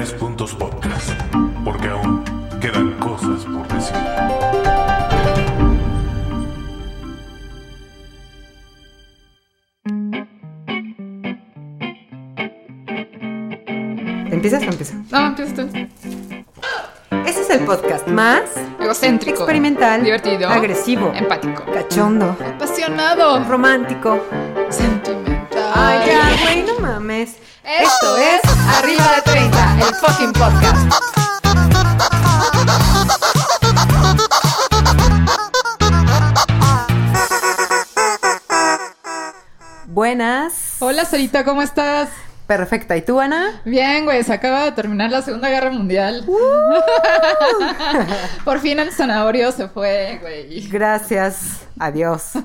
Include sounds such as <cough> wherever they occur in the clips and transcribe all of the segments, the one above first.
Tres Puntos Podcast, porque aún quedan cosas por decir. ¿Empiezas o empiezo? No, empieza tú. Este es el podcast más Egocéntrico. experimental, Divertido. agresivo, Empático. cachondo, Apasionado. romántico. Sentimental. Ay, ya, güey, no mames. Esto es Arriba de 30, el fucking podcast. Buenas. Hola, Sarita, ¿cómo estás? Perfecta. ¿Y tú, Ana? Bien, güey, se acaba de terminar la Segunda Guerra Mundial. <laughs> Por fin el zanahorio se fue, güey. Gracias. Adiós. <laughs> Se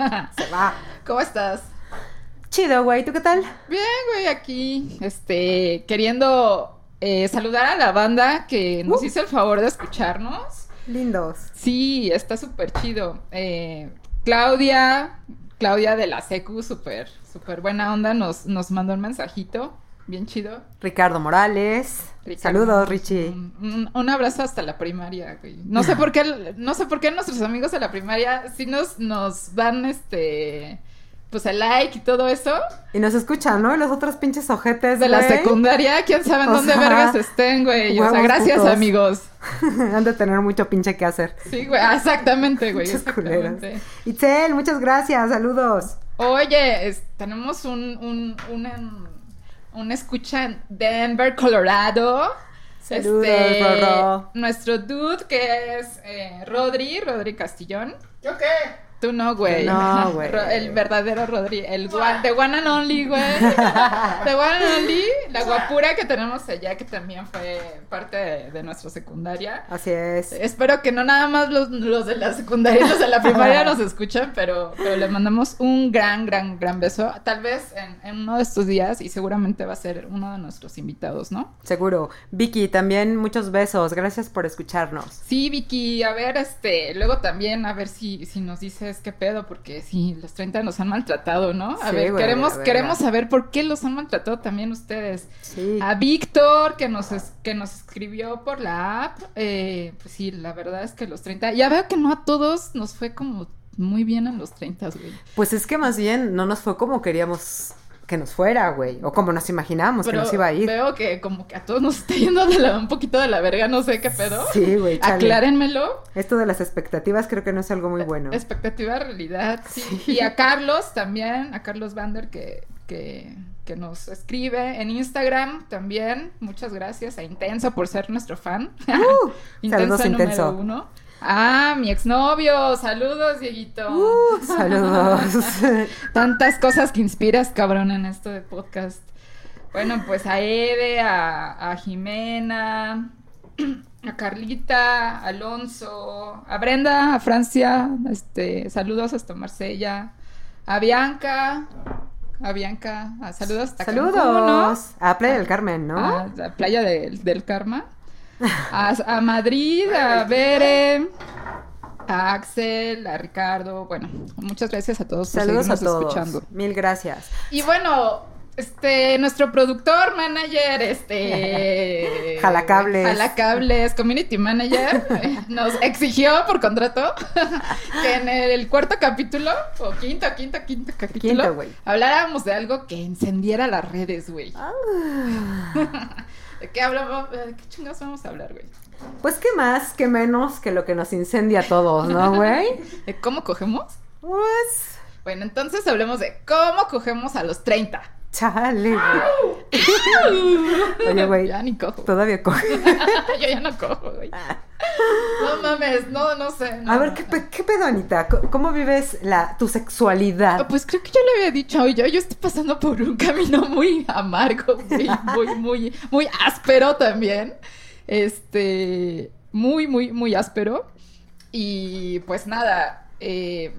va. ¿Cómo estás? Chido, güey. ¿Tú qué tal? Bien, güey, aquí, este, queriendo eh, saludar a la banda que nos Uh. hizo el favor de escucharnos. Lindos. Sí, está súper chido. Eh, Claudia, Claudia de la Secu, súper, súper buena onda, nos, nos mandó un mensajito, bien chido. Ricardo Morales. Ricardo, Saludos, Richie. Un, abrazo hasta la primaria, güey. No sé <laughs> por qué, no sé por qué nuestros amigos de la primaria sí nos, nos dan este, pues el like y todo eso. Y nos escuchan, ¿no? Y los otros pinches ojetes De la güey, secundaria, quién sabe en O dónde sea, vergas estén, güey. O sea, gracias, putos. amigos. <laughs> Han de tener mucho pinche que hacer. Sí, güey, ah, exactamente, güey. Exactamente. Itzel, muchas gracias. Saludos. Oye, es- tenemos un, un, un, un escucha en Denver, Colorado. Saludos, Este, Rorro. Nuestro dude que es eh, Rodri, Rodri Castillón. ¿Yo qué? Tú no, güey. No, <laughs> güey. El verdadero Rodri. El one, the one and only, güey. The one and only. La guapura que tenemos allá, que también fue parte de, de nuestra secundaria. Así es. Espero que no nada más los, los de la secundaria y los de la primaria nos escuchen, pero, pero le mandamos un gran, gran, gran beso. Tal vez en, en uno de estos días y seguramente va a ser uno de nuestros invitados, ¿no? Seguro. Vicky, también muchos besos. Gracias por escucharnos. Sí, Vicky, a ver, este, luego también a ver si, si nos dices qué pedo, porque sí, los 30 nos han maltratado, ¿no? A Sí, ver, güey, queremos, a ver, queremos saber por qué los han maltratado también ustedes. Sí. A Víctor, que nos, es- que nos escribió por la app, eh, pues sí, la verdad es que los 30, ya veo que no a todos nos fue como muy bien en los 30, güey. Pues es que más bien no nos fue como queríamos que nos fuera, güey. O como nos imaginábamos que nos iba a ir. veo que como que a todos nos está yendo de la- un poquito de la verga, no sé qué pedo. Sí, güey. Aclárenmelo. Esto de las expectativas creo que no es algo muy bueno. Expectativa realidad, sí. Y a Carlos también, a Carlos Vander que, que, que nos escribe en Instagram también. Muchas gracias a Intenso por ser nuestro fan. Uh, <laughs> saludos, número Intenso. uno. Ah, mi exnovio. Saludos, Dieguito. Uh, saludos. <laughs> Tantas cosas que inspiras, cabrón, en esto de podcast. Bueno, pues a Ede, a, a Jimena, a Carlita, a Alonso, a Brenda, a Francia, este, saludos hasta Marsella, a Bianca, a Bianca, a saludos hasta Cancún, ¿no? saludos. A Playa del Carmen, ¿no? A la playa del, del Karma. A, a Madrid, a Bere, a Axel, a Ricardo. Bueno, muchas gracias a todos por Saludos a seguirnos todos. escuchando. Mil gracias. Y bueno, este, nuestro productor, manager, este... <laughs> Jalacables. Jalacables, community manager, <laughs> nos exigió por contrato <laughs> que en el cuarto capítulo, o quinto, quinto, quinto capítulo, Quinto, habláramos de algo que encendiera las redes, güey. Ah. ¿De qué hablamos? ¿De qué chingados vamos a hablar, güey? Pues qué más, qué menos que lo que nos incendia a todos, ¿no, güey? <laughs> ¿De cómo cogemos? Pues, Bueno, entonces hablemos de cómo cogemos a los 30. chale. <laughs> Oye, güey, Ya ni cojo. todavía coge. <laughs> Yo ya no cojo, güey. No mames, no, no sé. no. A ver, ¿qué, qué pedo, Anita? ¿Cómo vives la, tu sexualidad? Pues creo que ya le había dicho, yo, yo estoy pasando por un camino muy amargo, güey, muy, muy, muy áspero también. Este, muy, muy, muy áspero. Y pues nada, eh,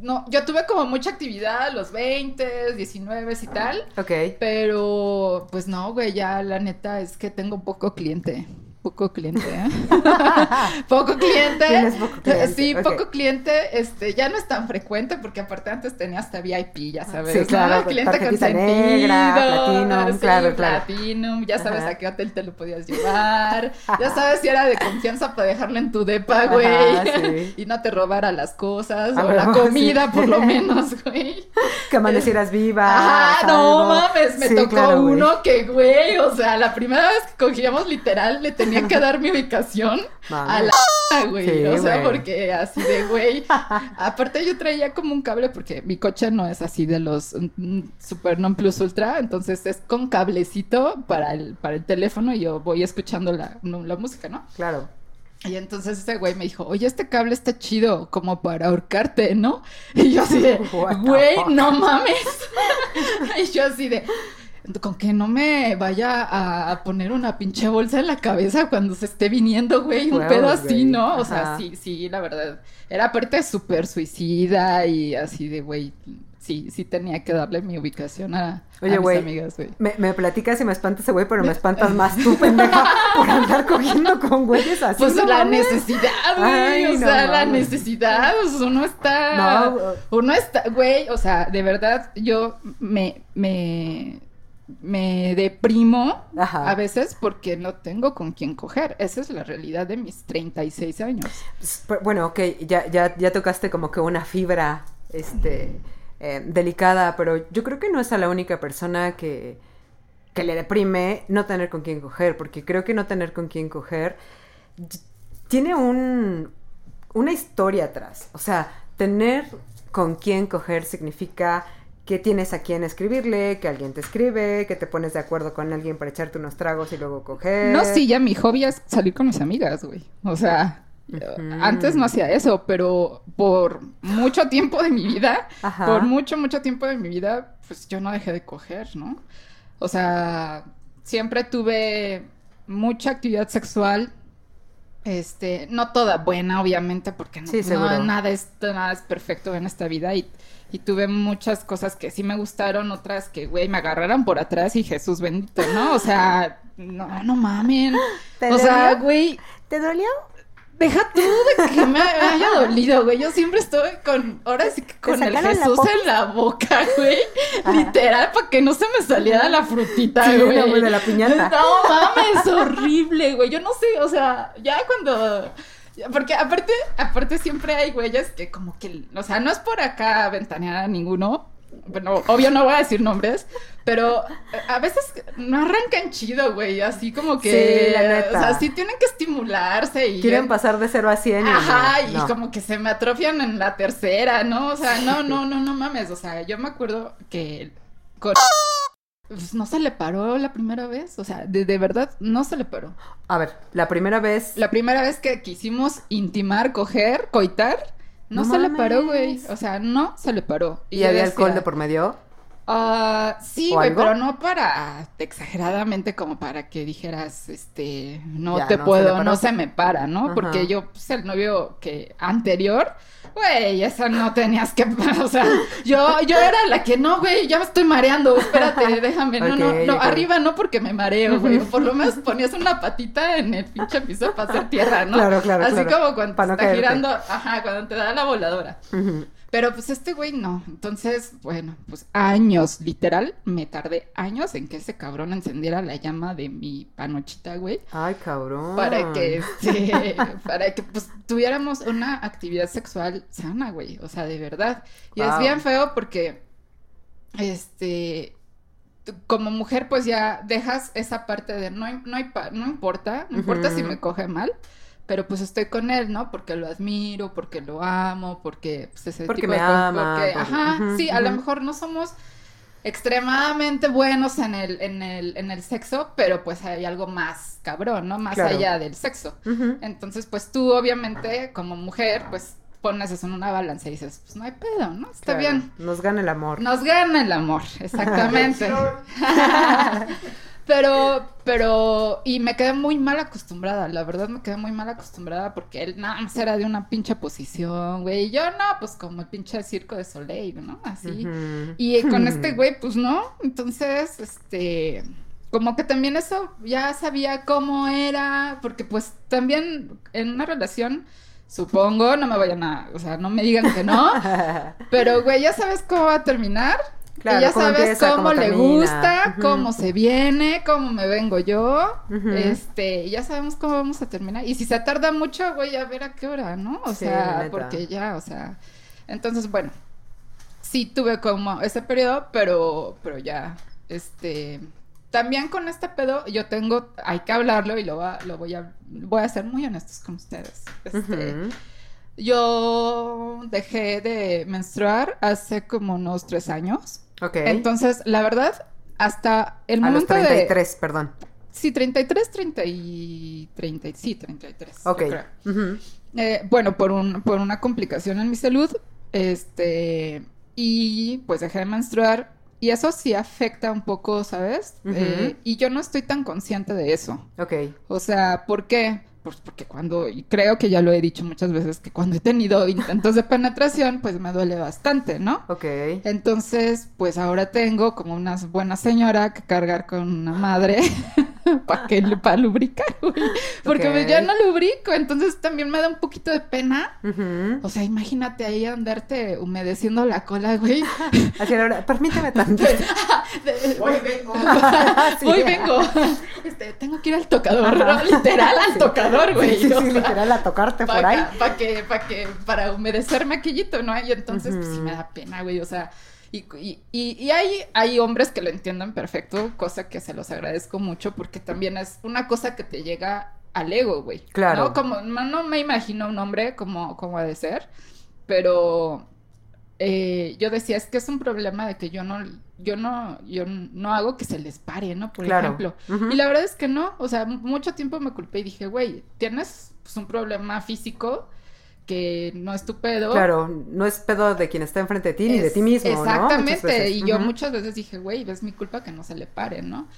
no, yo tuve como mucha actividad a los 20, 19 y tal. Ok. Pero, pues no, güey, ya la neta es que tengo poco cliente. Poco cliente, ¿eh? <laughs> poco cliente. <laughs> Tienes poco cliente, Sí, poco cliente. Este, ya no es tan frecuente porque aparte antes tenía hasta VIP, ya sabes. Sí, ¿no? claro, Cliente consentido. negra, Platinum, sí, claro, claro. Platinum, ya sabes Ajá. a qué hotel te lo podías llevar. <laughs> Ya sabes si era de confianza para dejarlo en tu depa, güey. sí. Y no te robara las cosas A o la sí. comida, por lo menos, güey. Que amanecieras viva. Ah, no mames, me tocó claro, güey. uno que, güey, o sea, la primera vez que cogíamos literal le tenía que dar mi ubicación a la <laughs> güey, Sí, o sea, güey. porque así de güey. <laughs> Aparte yo traía como un cable porque mi coche no es así de los mm, super non plus ultra, entonces es con cablecito para el para el teléfono y yo voy escuchando la, la música, ¿no? Claro. Y entonces ese güey me dijo, oye, este cable está chido, como para ahorcarte, ¿no? <laughs> Y yo así de, güey, no mames. y yo así de, con que no me vaya a, poner una pinche bolsa en la cabeza cuando se esté viniendo, güey, un pedo así. ¿no? O sea, sí, sí, la verdad. Era aparte súper suicida y así de, güey, sí, sí tenía que darle mi ubicación a, a Oye, mis amigas, güey. Me, me platicas y me espanta ese güey, pero me espantas más <laughs> tú, pendeja, por andar cogiendo con güeyes así. Pues no la mames. necesidad, güey. O no sea, la mames. necesidad. o sea, uno está. No, Uno está. Güey, o sea, de verdad, yo me. me me deprimo Ajá. a veces porque no tengo con quién coger. Esa es la realidad de mis 36 años. Pues, Bueno, ok, ya, ya, ya tocaste como que una fibra, este, eh, delicada, pero yo creo que no es a la única persona que, que le deprime no tener con quién coger, porque creo que no tener con quién coger tiene un, una historia atrás. O sea, tener con quién coger significa que tienes a quién escribirle, que alguien te escribe, que te pones de acuerdo con alguien para echarte unos tragos y luego coger. No, sí, ya mi hobby es salir con mis amigas, güey. O sea, antes no hacía eso, pero por mucho tiempo de mi vida, Ajá. por mucho, mucho tiempo de mi vida, pues yo no dejé de coger, ¿no? O sea, siempre tuve mucha actividad sexual. Este, no toda buena, obviamente, porque no, Sí, no- seguro. nada, es, nada es perfecto en esta vida y, y tuve muchas cosas que sí me gustaron, otras que, güey, me agarraron por atrás y Jesús bendito, ¿no? O sea, no, no mamen. <laughs> ¿Te O sea, güey, ¿Te dolió? Deja tú de que me haya dolido, güey. Yo siempre estoy con, ahora sí que con el la Jesús en la boca, güey. Ajá. Literal, para que no se me saliera la frutita, Sí, güey. no, de la piñata. No mames, horrible, güey. Yo no sé, o sea, ya cuando. Porque aparte, aparte siempre hay güeyes que como que, o sea, no es por acá ventanear a ninguno. Bueno, obvio no voy a decir nombres, pero a veces no arrancan chido, güey, así como que, Sí, la neta. o sea, sí tienen que estimularse y Quieren pasar de 0 a 100 y Ajá, no, y como que se me atrofian en la tercera, ¿no? O sea, no, no, no, no mames. O sea, yo me acuerdo que con- pues, no se le paró la primera vez. O sea, de, de verdad, no se le paró. A ver, la primera vez... La primera vez que quisimos intimar, coger, coitar, no, No se le paró, güey. O sea, no se le paró. ¿Y yo había alcohol de por medio? Ah, sí, ¿O güey, pero no para exageradamente como para que dijeras, este, no Ya, te no puedo, no se me para, ¿no? Ajá. Porque yo, pues, el novio que anterior, güey, esa no tenías que, <laughs> o sea, yo, yo era la que no, güey, ya me estoy mareando, espérate, <laughs> déjame, no, no, no, arriba no porque me mareo, güey, por lo menos <laughs> ponías una patita en el pinche piso para hacer tierra, ¿no? Claro, claro, Así claro. como cuando no está caerte. girando, ajá, cuando te da la voladora. Pero pues este güey no. Entonces, bueno, pues años, literal, me tardé años en que ese cabrón encendiera la llama de mi panochita, güey. Ay, cabrón. Para que, este, <laughs> para que pues tuviéramos una actividad sexual sana, güey. O sea, de verdad. Y es bien feo porque, este, como mujer pues ya dejas esa parte de no, no, hay pa- no importa, no importa si me coge mal. Pero pues estoy con él, ¿no? Porque lo admiro, porque lo amo, porque pues ese Porque tipo me de cosas, ama, porque- porque- ajá, sí, a lo mejor no somos extremadamente buenos en el, en el, en el sexo, pero pues hay algo más cabrón, ¿no? Más Claro. allá del sexo. Entonces, pues tú obviamente, como mujer, pues pones eso en una balanza y dices, pues no hay pedo, ¿no? Está Claro, bien. Nos gana el amor. Nos gana el amor, exactamente. <laughs> <laughs> pero, pero, y me quedé muy mal acostumbrada, la verdad me quedé muy mal acostumbrada porque él nada más era de una pinche posición, güey, y yo no, pues como el pinche circo de Soleil, ¿no? Así. Y con este <laughs> güey, pues no. Entonces, este. como que también eso ya sabía cómo era, porque pues también en una relación, supongo, no me vayan a, o sea, no me digan que no, <laughs> pero güey, ya sabes cómo va a terminar. Claro, y ya sabes empieza, cómo, cómo le gusta, cómo se viene, cómo me vengo yo. Ujú. Este, ya sabemos cómo vamos a terminar. Y si se tarda mucho, güey, a ver a qué hora, ¿no? O Sí, sea, porque ya, o sea. Entonces, bueno, sí tuve como ese periodo, pero, pero ya, este. También con este pedo, yo tengo, hay que hablarlo y lo, va- lo voy a, voy a ser muy honestos con ustedes. Este. Yo dejé de menstruar hace como unos tres años. Ok. Entonces, la verdad, hasta el a los momento de... 33, perdón. Sí, 33, 30 y... 30, y- sí, 33. yo Ok. creo. Ujú. Eh, bueno, por, un, por una complicación en mi salud, este... Y pues dejé de menstruar. Y eso sí afecta un poco, ¿sabes? Eh, y yo no estoy tan consciente de eso. Ok. O sea, ¿por qué? Pues porque cuando, y creo que ya lo he dicho muchas veces, que cuando he tenido <laughs> intentos de penetración, pues me duele bastante, ¿no? Ok. Entonces, pues ahora tengo como una buena señora que cargar con una madre <laughs> <laughs> para que para lubricar, güey. Porque pues ya no lubrico, entonces también me da un poquito de pena. O sea, imagínate ahí andarte humedeciendo la cola, güey. <laughs> Así ahora, permíteme tanto. <laughs> Hoy vengo. Sí. Hoy vengo. Este, tengo que ir al tocador, ¿no? literal al Sí. tocador, güey. Sí, sí, literal, a tocarte por ahí. Para que, para que, para humedecerme aquellito, ¿no? Y entonces, pues sí me da pena, güey. O sea, y, y, y, hay, hay hombres que lo entienden perfecto, cosa que se los agradezco mucho, porque también es una cosa que te llega al ego, güey. Claro. ¿no? Como, no, no me imagino un hombre como, como ha de ser, pero eh, yo decía, es que es un problema de que yo no, yo no, yo no hago que se les pare, ¿no? Por Claro. ejemplo. Y la verdad es que no, o sea, mucho tiempo me culpé y dije, güey, tienes pues, un problema físico que no es tu pedo. Claro, no es pedo de quien está enfrente de ti ni de ti mismo, Exactamente, y yo muchas veces dije, güey, es mi culpa que no se le pare, ¿no?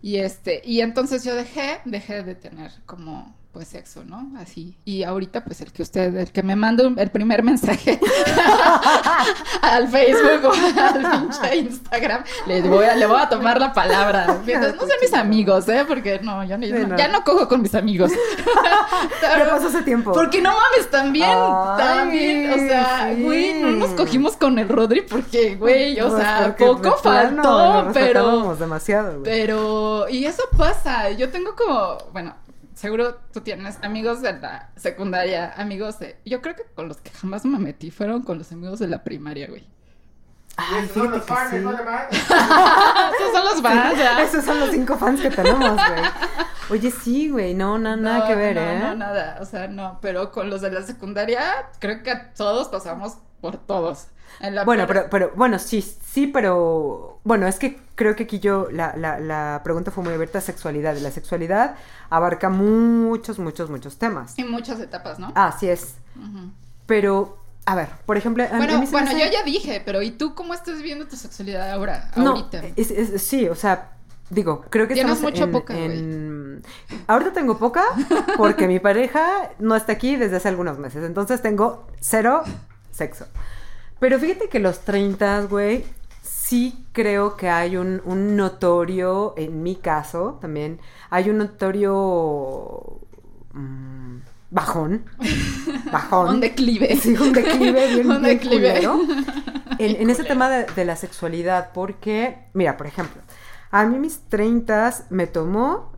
Y este, y entonces yo dejé, dejé de tener como pues sexo, ¿no? Así. Y ahorita pues el que usted, el que me manda el primer mensaje <laughs> al Facebook o al pinche Instagram, le voy a, le voy a tomar la palabra. <laughs> Mientras no sean mis amigos, ¿eh? Porque no, yo Sí, no. ya no cojo con mis amigos. <laughs> Ya pasó ese tiempo. Porque no mames, también, Ay, también, o sea, sí. güey, no nos cogimos con el Rodri porque, güey, o Pues sea, poco faltó, pero, demasiado, güey. pero, y eso pasa, yo tengo como, bueno, seguro tú tienes amigos de la secundaria, amigos de, yo creo que con los que jamás me metí fueron con los amigos de la primaria, güey. Ay, Esos son los fíjate que fans, sí. no. <laughs> Esos son los fans, ya. Esos son los cinco fans que tenemos, güey. Oye, sí, güey, no, na- nada No, que ver, no, ¿eh? No, nada, o sea, no, pero con los de la secundaria, creo que todos pasamos por todos. Bueno, pero, pero, bueno, sí, sí, pero, bueno, es que creo que aquí yo, la, la, la pregunta fue muy abierta a sexualidad, y la sexualidad abarca muchos, muchos, muchos temas. En muchas etapas, ¿no? Así es, pero, a ver, por ejemplo, a- a Bueno, mí se me bueno, hace- yo ya dije, pero ¿y tú cómo estás viviendo tu sexualidad ahora? No, ahorita. es- es- sí, o sea, digo, creo que Tienes mucho en, poca, en- Ahorita tengo poca porque mi pareja no está aquí desde hace algunos meses, entonces tengo cero sexo. Pero fíjate que los 30, güey, sí creo que hay un, un notorio, en mi caso también, hay un notorio mm, bajón, <laughs> bajón. Un declive. Sí, un declive <laughs> bien, Un bien declive. culero. <laughs> En, en ese tema de, de la sexualidad, porque, mira, por ejemplo, a mí mis 30 me tomó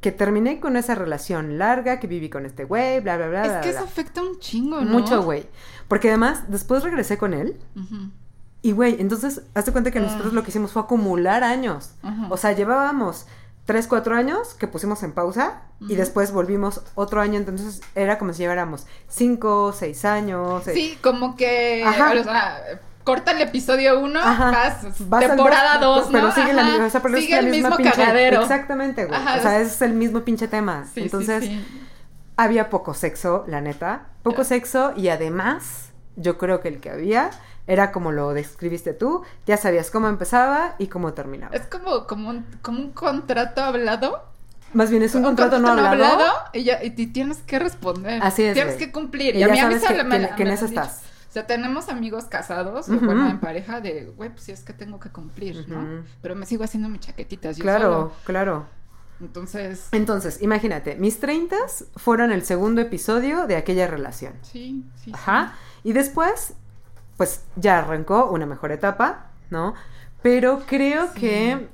que terminé con esa relación larga, que viví con este güey, bla, bla, bla, Es bla, que bla. eso afecta un chingo, ¿no? Mucho güey. Porque además, después regresé con él. Y güey, entonces, hazte cuenta que nosotros Ah. lo que hicimos fue acumular años. O sea, llevábamos 3, 4 años que pusimos en pausa y después volvimos otro año. Entonces, era como si lleváramos 5, 6 años. eh, Sí, como que, Ajá. o sea, corta el episodio 1, Ajá. vas, Vas al temporada dos, 2, ¿no? Pero sigue, la, Ajá. o sea, pero es Sigue la el misma mismo pinche- cagadero. Exactamente, güey. Ajá, o sea, es- el mismo pinche tema. Sí, sí, Entonces, sí. había poco sexo, la neta. Poco sexo y además, yo creo que el que había era como lo describiste tú. Ya sabías cómo empezaba y cómo terminaba. Es como, como, un, como un contrato hablado. Más bien es un contrato no hablado. y, ya, y tienes que responder. Así es, Tienes que cumplir. Y Y, a mí, sabes que- me- que- que en eso dicho- estás. sea, tenemos amigos casados, o Ujú. bueno, en pareja de, güey, pues sí es que tengo que cumplir, ¿no? Pero me sigo haciendo mis chaquetitas yo Claro, solo. claro. Entonces, Entonces, imagínate, mis 30 fueron el segundo episodio de aquella relación. sí, sí, sí. Ajá. Y después, pues ya arrancó una mejor etapa, ¿no? Pero creo Sí. que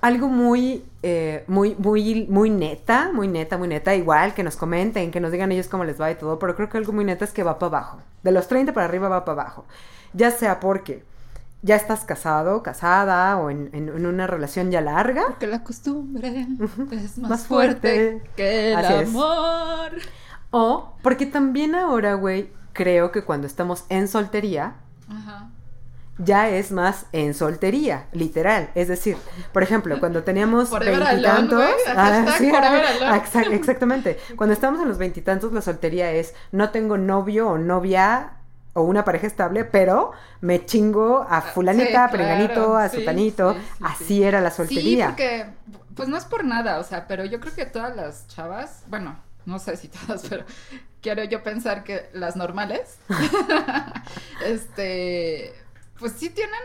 algo muy, eh, muy, muy, muy neta, muy neta, muy neta, igual que nos comenten, que nos digan ellos cómo les va y todo, pero creo que algo muy neta es que va para abajo. De los 30 para arriba va para abajo. Ya sea porque ya estás casado, casada o en, en- en una relación ya larga. Porque la costumbre es más, Más fuerte, fuerte. que el Así es. amor. O porque también ahora, güey, creo que cuando estamos en soltería, Ajá. ya es más en soltería, literal. Es decir, por ejemplo, cuando teníamos veintitantos. hashtag forever ah, alone. exac- exactamente. Cuando estamos en los veintitantos, la soltería es no tengo novio o novia o una pareja estable, pero me chingo a fulanita, Ah, Sí, a perenganito, claro, a sí, sutanito. sí, sí, Así sí. era la Sí, soltería. porque, pues no es por nada, o sea, pero yo creo que todas las chavas, bueno, no sé si todas, <laughs> pero quiero yo pensar que las normales, <laughs> este, pues sí tienen,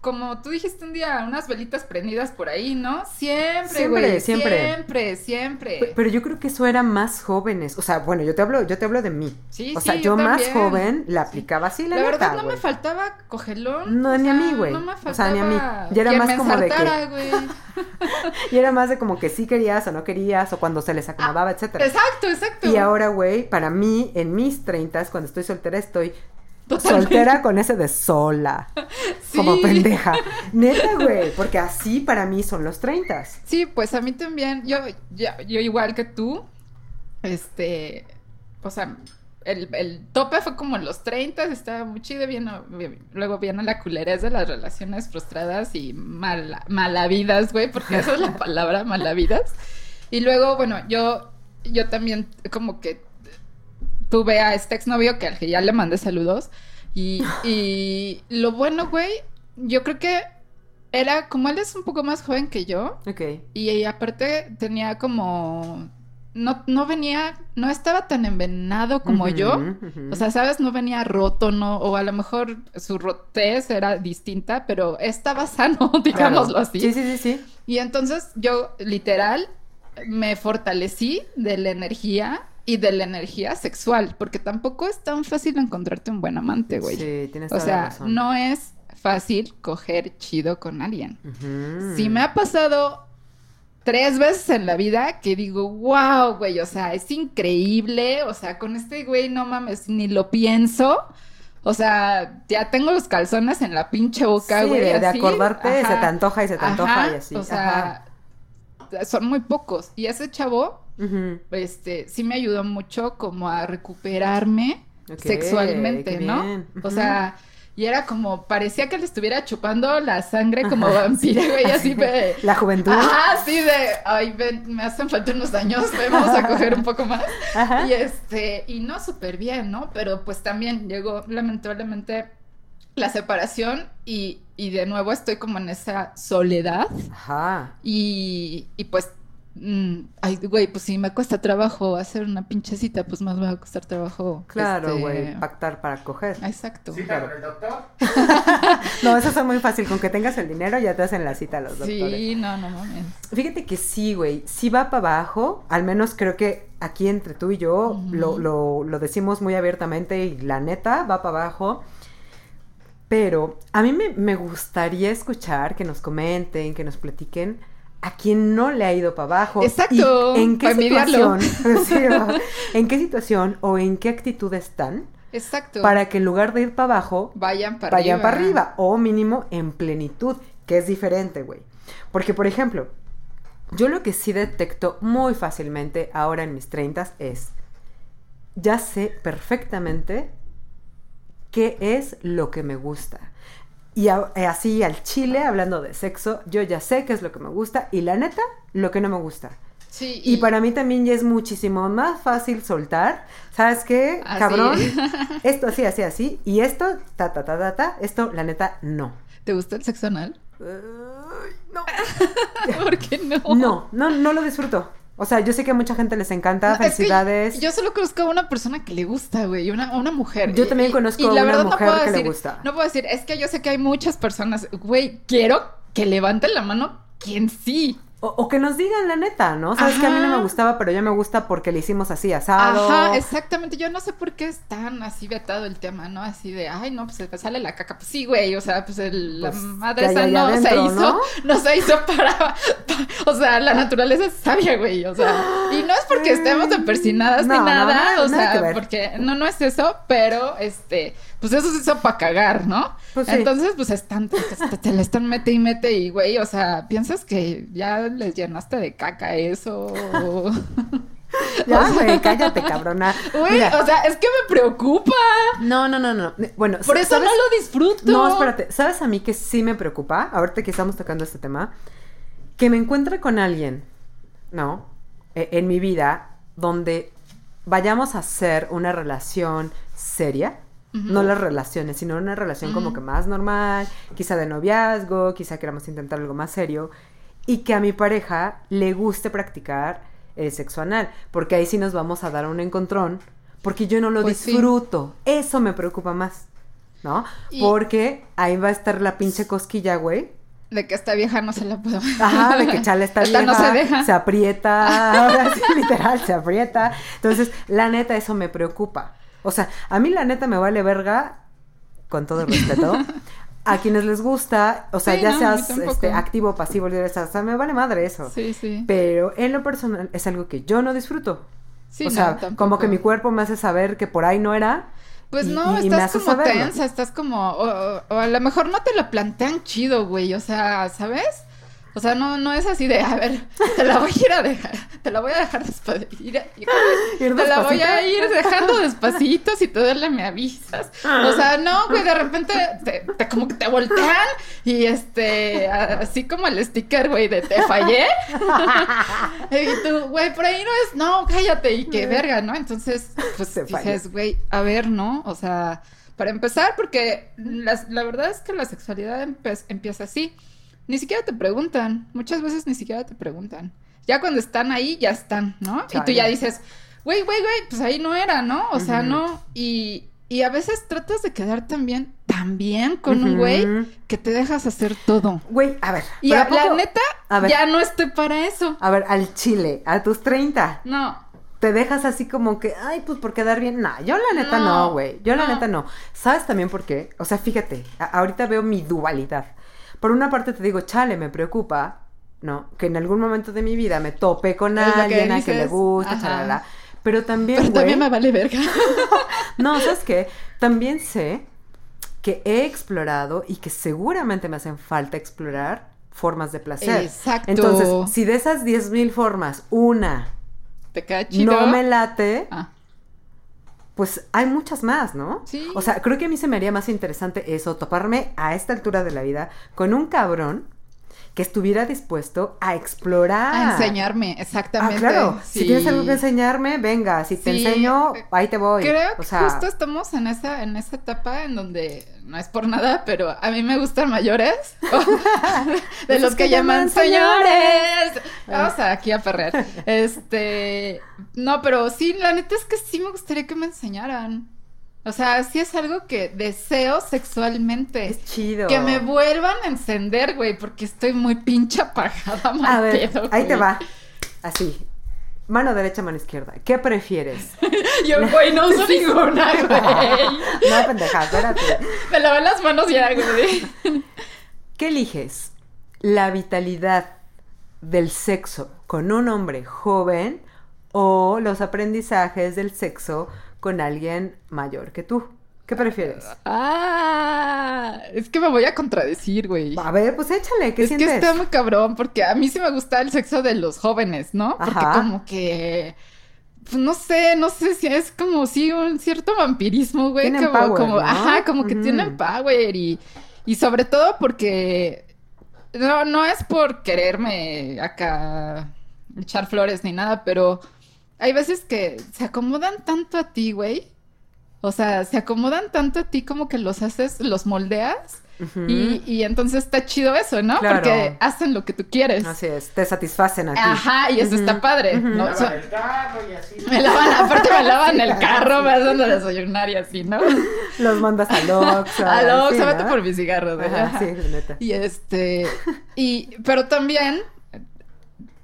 como tú dijiste un día, unas velitas prendidas por ahí, ¿no? Siempre, Siempre, güey, siempre. siempre, siempre. Pe- Pero yo creo que eso era más jóvenes. O sea, bueno, yo te hablo, yo te hablo de mí. Sí, o sea, sí, yo, yo más joven la aplicaba así, la, La verdad no güey. me faltaba cogelón. No, o ni a mí, güey. No me O faltaba sea, ni a mí. Ya era más me como de que- <laughs> güey. Y era más de como que sí querías o no querías, o cuando se les acomodaba, etcétera. Exacto, exacto. Y ahora, güey, para mí, en mis treintas, cuando estoy soltera, estoy Totalmente. soltera con ese de sola. <laughs> Como pendeja. <laughs> Neta, güey, porque así para mí son los treintas. Sí, pues a mí también, yo, yo igual que tú, este, o sea, el, el tope fue como en los 30, estaba muy chido, vino- vi- luego viene la culerez de las relaciones frustradas y mala, malavidas, güey, porque esa es la <laughs> palabra, malavidas. Y luego, bueno, yo, yo también como que tuve a este exnovio que al que ya le mandé saludos. Y, y lo bueno, güey, yo creo que era como él es un poco más joven que yo. Ok. Y aparte tenía como. No, no venía, no estaba tan envenenado como yo. O sea, ¿sabes? No venía roto, ¿no? O a lo mejor su rotez era distinta, pero estaba <laughs> sano, digámoslo Claro. así. Sí, sí, sí, sí. Y entonces yo, literal, me fortalecí de la energía y de la energía sexual, porque tampoco es tan fácil encontrarte un buen amante, güey. Sí, tienes o toda la sea, razón. no es fácil coger chido con alguien. Ujú. Sí me ha pasado tres veces en la vida que digo, wow, güey, o sea, es increíble, o sea, con este güey no mames, ni lo pienso. O sea, ya tengo los calzones en la pinche boca, Sí, güey. de, de acordarte, se Ajá. te antoja y se te antoja y así. O sea, son muy pocos. Y ese chavo, Ajá. Ujú. este, sí me ayudó mucho como a recuperarme sexualmente, ¿no? O sea, y era como, parecía que le estuviera chupando la sangre como vampiro, güey, <laughs> así de... La juventud. Ajá, sí, de, ay, ven, me hacen falta unos años, vamos a coger un poco más. Ajá. Y este, y no súper bien, ¿no? Pero pues también llegó lamentablemente la separación y, y de nuevo estoy como en esa soledad Ajá. y, y pues, mm, ay, güey, pues si me cuesta trabajo hacer una pinche cita, pues más me va a costar trabajo. Claro, este, güey, pactar para coger. Exacto. ¿Cita con el doctor? <laughs> No, eso es muy fácil. Con que tengas el dinero ya te hacen la cita a los doctores. Sí, no, no mames. Fíjate que sí, güey. Sí va para abajo. Al menos creo que aquí entre tú y yo lo, lo- lo decimos muy abiertamente y la neta va para abajo. Pero a mí me, me gustaría escuchar que nos comenten, que nos platiquen a quien no le ha ido para abajo. Exacto, y en qué situación, <laughs> <laughs> sí, en qué situación o en qué actitud están Exacto. para que en lugar de ir para abajo vayan para vayan arriba. para arriba o mínimo en plenitud, que es diferente, güey. Porque, por ejemplo, yo lo que sí detecto muy fácilmente ahora en mis 30 es, ya sé perfectamente qué es lo que me gusta. Y a- eh, así al chile, hablando de sexo, yo ya sé qué es lo que me gusta y la neta, lo que no me gusta. Sí, Y para mí también ya es muchísimo más fácil soltar. ¿Sabes qué? Así. Cabrón. <laughs> Esto así, así, así. Y esto, ta, ta, ta, ta, ta. Esto, la neta, no. ¿Te gusta el sexo anal? No. <laughs> ¿Por qué no? No, no, no lo disfruto. O sea, yo sé que a mucha gente les encanta, No, es que felicidades. yo solo conozco a una persona que le gusta, güey, una, una mujer. Yo Y- también y- conozco y a la una no mujer puedo que le gusta. No puedo decir, es que yo sé que hay muchas personas, güey, quiero que levanten la mano quien sí. O, o que nos digan la neta, ¿no? Sabes que a mí no me gustaba, pero ya me gusta porque le hicimos así asado. Ajá, exactamente. Yo no sé por qué es tan así vetado el tema, ¿no? Así de, ay, no, pues sale la caca. Pues sí, güey, o sea, pues el- la Pues, madre esa no se hizo, ¿no? ¿no? se hizo para, pa- o sea, la naturaleza es sabia, güey, o sea, y no es porque estemos de persinadas No, ni no, nada, nada- o sea, porque no, no es eso, pero, este, pues eso se hizo para cagar, ¿no? Pues sí. Entonces, pues están, te, te le están mete y mete y, güey, o sea, piensas que ya les llenaste de caca eso. <laughs> Ya, güey, cállate, cabrona. Güey, Mira, o sea, es que me preocupa. no, no, no, no. Bueno, Por eso ¿sabes? no lo disfruto. No, espérate. ¿Sabes a mí que sí me preocupa? Ahorita que estamos tocando este tema. Que me encuentre con alguien, ¿no? E- En mi vida, donde vayamos a hacer una relación seria. No las relaciones, sino una relación como que más normal, quizá de noviazgo, quizá queramos intentar algo más serio. Y que a mi pareja le guste practicar el sexo anal. Porque ahí sí nos vamos a dar un encontrón. Porque yo no lo Pues sí. disfruto. Eso me preocupa más. ¿No? Y- Porque ahí va a estar la pinche cosquilla, güey. De que esta vieja no se la puedo. <laughs> Ajá, de que chale está Esta vieja, no se deja. aprieta, <laughs> ahora sí, <laughs> literal, se aprieta. Entonces, la neta, eso me preocupa. O sea, a mí la neta me vale verga, con todo el respeto, a <laughs> quienes les gusta, o sea, Sí, ya no, seas este, activo, pasivo, libre, o sea, me vale madre eso. Sí, sí. Pero en lo personal es algo que yo no disfruto. Sí, o sea, como que mi cuerpo me hace saber que por ahí no era. Pues y- no, y- estás como saberlo. tensa, estás como. O, o- o a lo mejor no te lo plantean chido, güey. O sea, ¿sabes? O sea, no, no es así de, a ver, te la voy a ir a dejar, te la voy a dejar despacito. <laughs> Ir te la voy a ir dejando despacito si te duele me avisas. O sea, no, güey, de repente te, te- como que te voltean y este, así como el sticker, güey, de te fallé. <laughs> y tú, güey, por ahí no es, no, cállate y qué verga, ¿no? Entonces, pues Te fallé. dices, güey, a ver, ¿no? O sea, para empezar, porque las- la verdad es que la sexualidad empieza así. Ni siquiera te preguntan, muchas veces ni siquiera te preguntan. Ya cuando están ahí, ya están, ¿no? Y tú ya dices, güey, güey, güey, pues ahí no era, ¿no? O sea, no. Y, y a veces tratas de quedar también, también con un Ujú. güey que te dejas hacer todo. Güey, a ver. Y ¿pero a- poco- la neta, A ver. ya no estoy para eso. A ver, al chile, a tus 30. No. te dejas así como que, ay, pues por quedar bien. No, yo la neta No, no, güey. yo la neta no. ¿Sabes también por qué? O sea, fíjate, ahorita veo mi dualidad. Por una parte te digo, chale, me preocupa, ¿no? Que en algún momento de mi vida me tope con lo que alguien a que le gusta, chalala. Pero también, Pero también me vale verga. <laughs> No, ¿sabes qué? También sé que he explorado y que seguramente me hacen falta explorar formas de placer. Exacto. Entonces, si de esas 10.000 formas, una Te no me late, Ah, pues hay muchas más, ¿no? Sí. O sea, creo que a mí se me haría más interesante eso, toparme a esta altura de la vida con un cabrón que estuviera dispuesto a explorar. a enseñarme, Ah, exactamente. claro. Sí. Si tienes algo que enseñarme, venga. Si te Sí. enseño, ahí te voy. Creo o que justo estamos en esa, en esa etapa en donde no es por nada, pero a mí me gustan mayores. <laughs> de los que, que llaman señores. Vamos aquí a perrer. <laughs> Este. No, pero sí, la neta es que sí me gustaría que me enseñaran. O sea, sí es algo que deseo sexualmente. es chido. Que me vuelvan a encender, güey, porque estoy muy pinche apagada, mal A ver, pedo, ahí te va. Así. Mano derecha, mano izquierda. ¿Qué prefieres? <laughs> Yo, güey, no uso <laughs> ninguna, <laughs> güey. no, pendeja, espérate. Me lavé las manos ya, güey. ¿Qué eliges? ¿La vitalidad del sexo con un hombre joven o los aprendizajes del sexo con alguien mayor que tú? ¿Qué prefieres? Ah, es que me voy a contradecir, güey. A ver, pues échale, ¿qué Es sientes? que está muy cabrón, porque a mí sí me gusta el sexo de los jóvenes, ¿no? Porque como que. pues, no sé, no sé si es como sí un cierto vampirismo, güey. Como, power, como- ¿no? ajá, como que tienen power y, y sobre todo porque no, no es por quererme acá echar flores ni nada, pero hay veces que se acomodan tanto a ti, güey, O sea, se acomodan tanto a ti como que los haces, los moldeas. Y, y entonces está chido eso, ¿no? Claro. Porque hacen lo que tú quieres. Así es, te satisfacen a ti. Ajá, y eso está padre. Sea, Lavan el carro y así. me lavan, aparte me lavan el carro, me hacen de desayunar y así, ¿no? <laughs> Los mandas al Oxxo. <laughs> A lo, así, se vete por mis cigarros. Ajá, sí, neta. Y este, y, pero también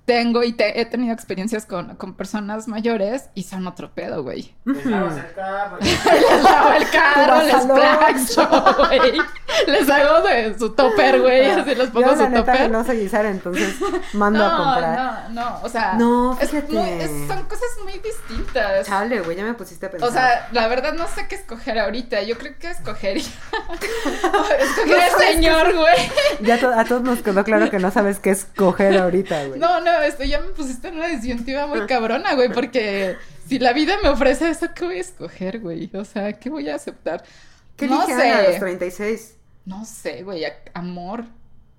tengo y te- he tenido experiencias con, con personas mayores y son otro pedo, güey. Les lavas el carro. y- <laughs> Les lavo el carro, les plancho, güey. Les hago de su topper, güey, así les pongo Yo la su neta topper. no sé guisar, entonces mando a comprar. No, no, o sea, No, es muy- es- son cosas muy distintas. Chale, güey, ya me pusiste a pensar. O sea, la verdad no sé qué escoger ahorita. Yo creo que escogería. <laughs> escogería No señor, güey. ya to- a todos nos quedó claro que no sabes qué escoger ahorita, güey. No, no, esto ya me pusiste en una disyuntiva muy cabrona, güey, porque si la vida me ofrece eso, ¿qué voy a escoger, güey? O sea, ¿qué voy a aceptar? ¿Qué no Ana a los sé. 36? No sé, güey, amor.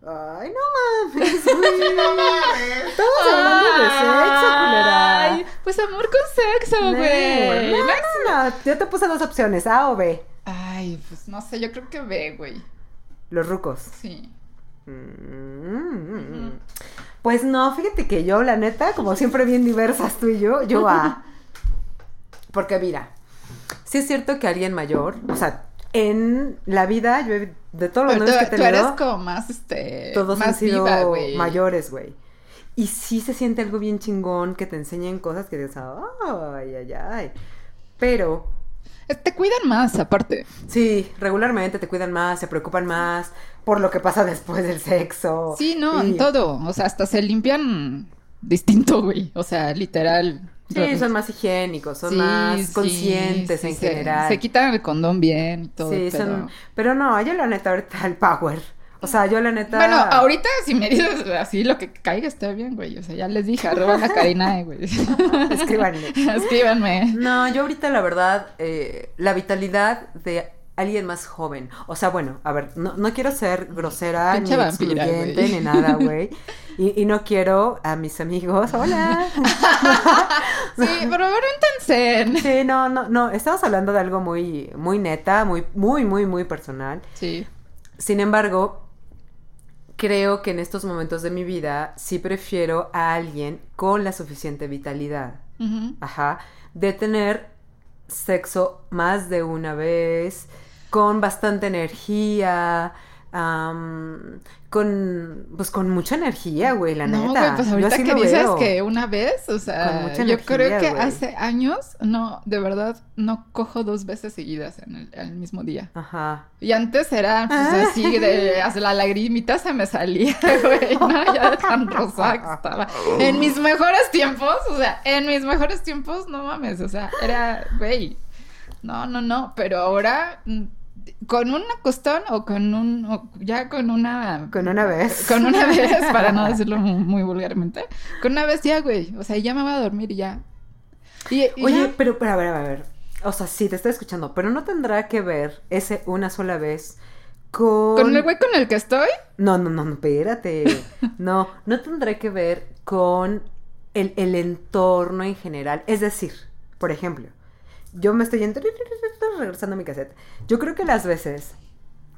Ay, no mames, güey. <laughs> Estamos hablando de sexo, culera. Ay, pues amor con sexo, güey. No, no, no, yo te puse dos opciones, A o B. Ay, pues no sé, yo creo que ve, güey. Los rucos. Sí. Mm. Pues no, fíjate que yo, la neta, como siempre bien diversas tú y yo, yo A. Porque mira, sí es cierto que alguien mayor, o sea, en la vida, yo he- de todos los novios que he tú, tú eres tenido, como más, este, todos más han sido viva, güey. mayores, güey. Y sí se siente algo bien chingón que te enseñen cosas que dices, ay, ay, ay. Pero Eh, Te cuidan más, aparte. sí, regularmente te cuidan más, se preocupan más por lo que pasa después del sexo. Sí, no, Y- en todo. O sea, hasta se limpian distinto, güey. O sea, literal. Sí, son más higiénicos, son Sí, más sí, conscientes sí, en se- general. Se quitan el condón bien y todo. sí, pero... son... Pero no, yo la neta ahorita el power. O sea, yo la neta... Bueno, ahorita si me dices así lo que caiga está bien, güey. O sea, ya les dije, arroba la Karina, güey. <laughs> Escríbanme. <laughs> Escríbanme. No, yo ahorita la verdad, eh, la vitalidad de alguien más joven. O sea, bueno, a ver, no, no quiero ser grosera, ni vampira, excluyente, ni nada, güey. Y, y no quiero a mis amigos, hola. <laughs> Sí, pero pregúntense. Sí, no, no, no, estamos hablando de algo muy, muy neta, muy, muy, muy, muy personal. Sí. Sin embargo, creo que en estos momentos de mi vida sí prefiero a alguien con la suficiente vitalidad. Ajá. De tener sexo más de una vez, con bastante energía, con, pues con mucha energía, güey, la No, neta. güey, pues Yo ahorita que dices que una vez, o sea, Con mucha yo energía, creo que güey. hace años, no, de verdad, no cojo dos veces seguidas en el, mismo día. Ajá. Y antes era, pues, Ah. así, de, hasta la lagrimita se me salía, <laughs> güey, ¿no? Ya de tan rosada que estaba. En mis mejores tiempos, o sea, en mis mejores tiempos, no mames, o sea, era, güey, no, no, no, pero ahora, mm, con un acostón o con un, o ya con una... Con una vez. <laughs> Con una vez, para no <laughs> decirlo muy, muy vulgarmente, con una vez ya, güey, o sea, ya me voy a dormir y ya. Y, y Oye, ya- pero, pero a ver, a ver. O sea, sí, te estoy escuchando, pero no tendrá que ver ese una sola vez con... con el güey con el que estoy, No, no, no, no, espérate. No, no tendrá que ver con el, el entorno en general. Es decir, por ejemplo, yo me estoy yendo- regresando a mi cassette. Yo creo que las veces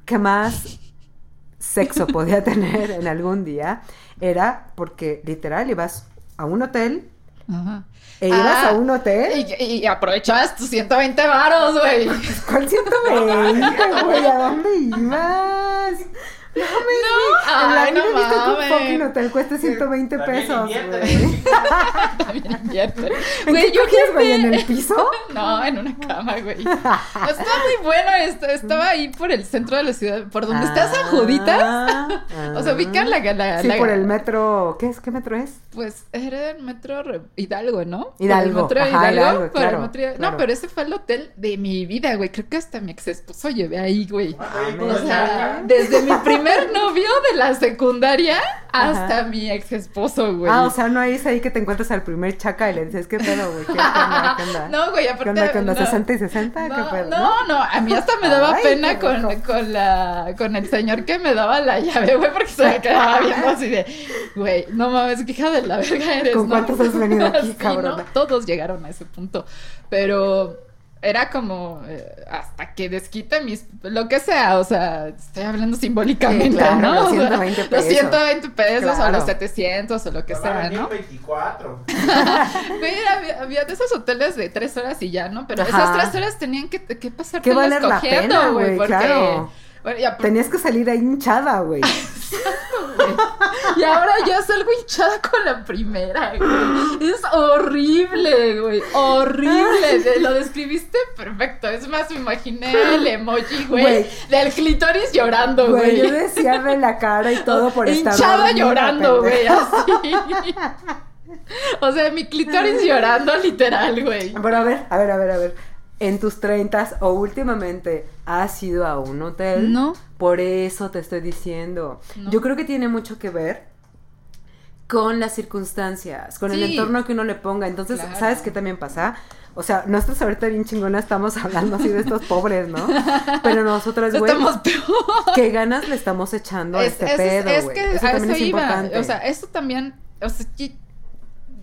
que más sexo <laughs> podía tener en algún día era porque literal ibas a un hotel Ajá. e ibas Ah, a un hotel. Y, y aprovechabas tus 120 varos, güey. ¿Cuál 120, güey? ¿A dónde ibas? No mames, No, ay, vida no he visto que un mames. fucking hotel cuesta 120 También pesos, güey. También invierte. ¿En Güey, qué yo cogías, güey? ¿En el piso? <laughs> No, en una cama, güey. Estaba muy bueno esto. Estaba ahí por el centro de la ciudad, por donde está San Juditas. Ah, O sea, ubican la... la, Sí, la- por el metro. ¿Qué es? ¿Qué metro es? Pues era el metro Re- Hidalgo, ¿no? Hidalgo, Por el metro ajá, Hidalgo. Hidalgo, por el claro, metro claro. No, pero ese fue el hotel de mi vida, güey. Creo que hasta mi ex esposo llevé ahí, güey. Mames. O sea, desde mi primer novio de la secundaria hasta mi ex esposo, güey. Ah, o sea, no es ahí que te encuentras al primer chaca y le dices, ¿qué pedo, güey? ¿Qué onda? ¿Qué <laughs> onda? No, güey, ¿Qué aparte. ¿Qué onda? no. ¿60 y 60? ¿Qué No, pedo? no, no, a mí hasta me daba Ay, pena qué con, con la con el señor que me daba la llave, güey, porque se me quedaba viendo así de, güey, no mames, qué hija de la verga eres. ¿Con ¿no? cuántos has venido aquí, Sí? ¿no? Todos llegaron a ese punto, pero era como eh, hasta que desquite mis lo que sea, o sea, estoy hablando simbólicamente, Sí, claro, ¿no? los O sea, 120 Los pesos. 120 pesos o Claro. los 700 o lo que a sea, ¿no? 24. <laughs> <laughs> Güey, había, había de esos hoteles de tres horas y ya, ¿no? Pero Ajá. esas tres horas tenían que, que pasar Que valer la pena, güey, porque... claro. Bueno, ya, Tenías que salir ahí hinchada, güey. <laughs> Y ahora ya salgo hinchada con la primera, güey. Es horrible, güey. Horrible. Lo describiste perfecto. Es más, me imaginé el emoji, güey. Güey. Del clítoris llorando, Güey, yo decía de la cara y todo por estar Hinchada llorando, güey. Así. O sea, mi clítoris <laughs> llorando, literal, güey. Pero a ver, a ver, a ver, a ver. En tus treintas o últimamente has ido a un hotel. No. Por eso te estoy diciendo. No. Yo creo que tiene mucho que ver con las circunstancias, con el entorno que uno le ponga. Entonces, Claro. ¿sabes qué también pasa? O sea, nosotros ahorita bien chingona estamos hablando así de estos pobres, ¿no? <laughs> Pero nosotras, güey, qué ganas le estamos echando a Es, este es- pedo, es güey. que Eso a también eso es iba. importante. O sea, eso también, o sea,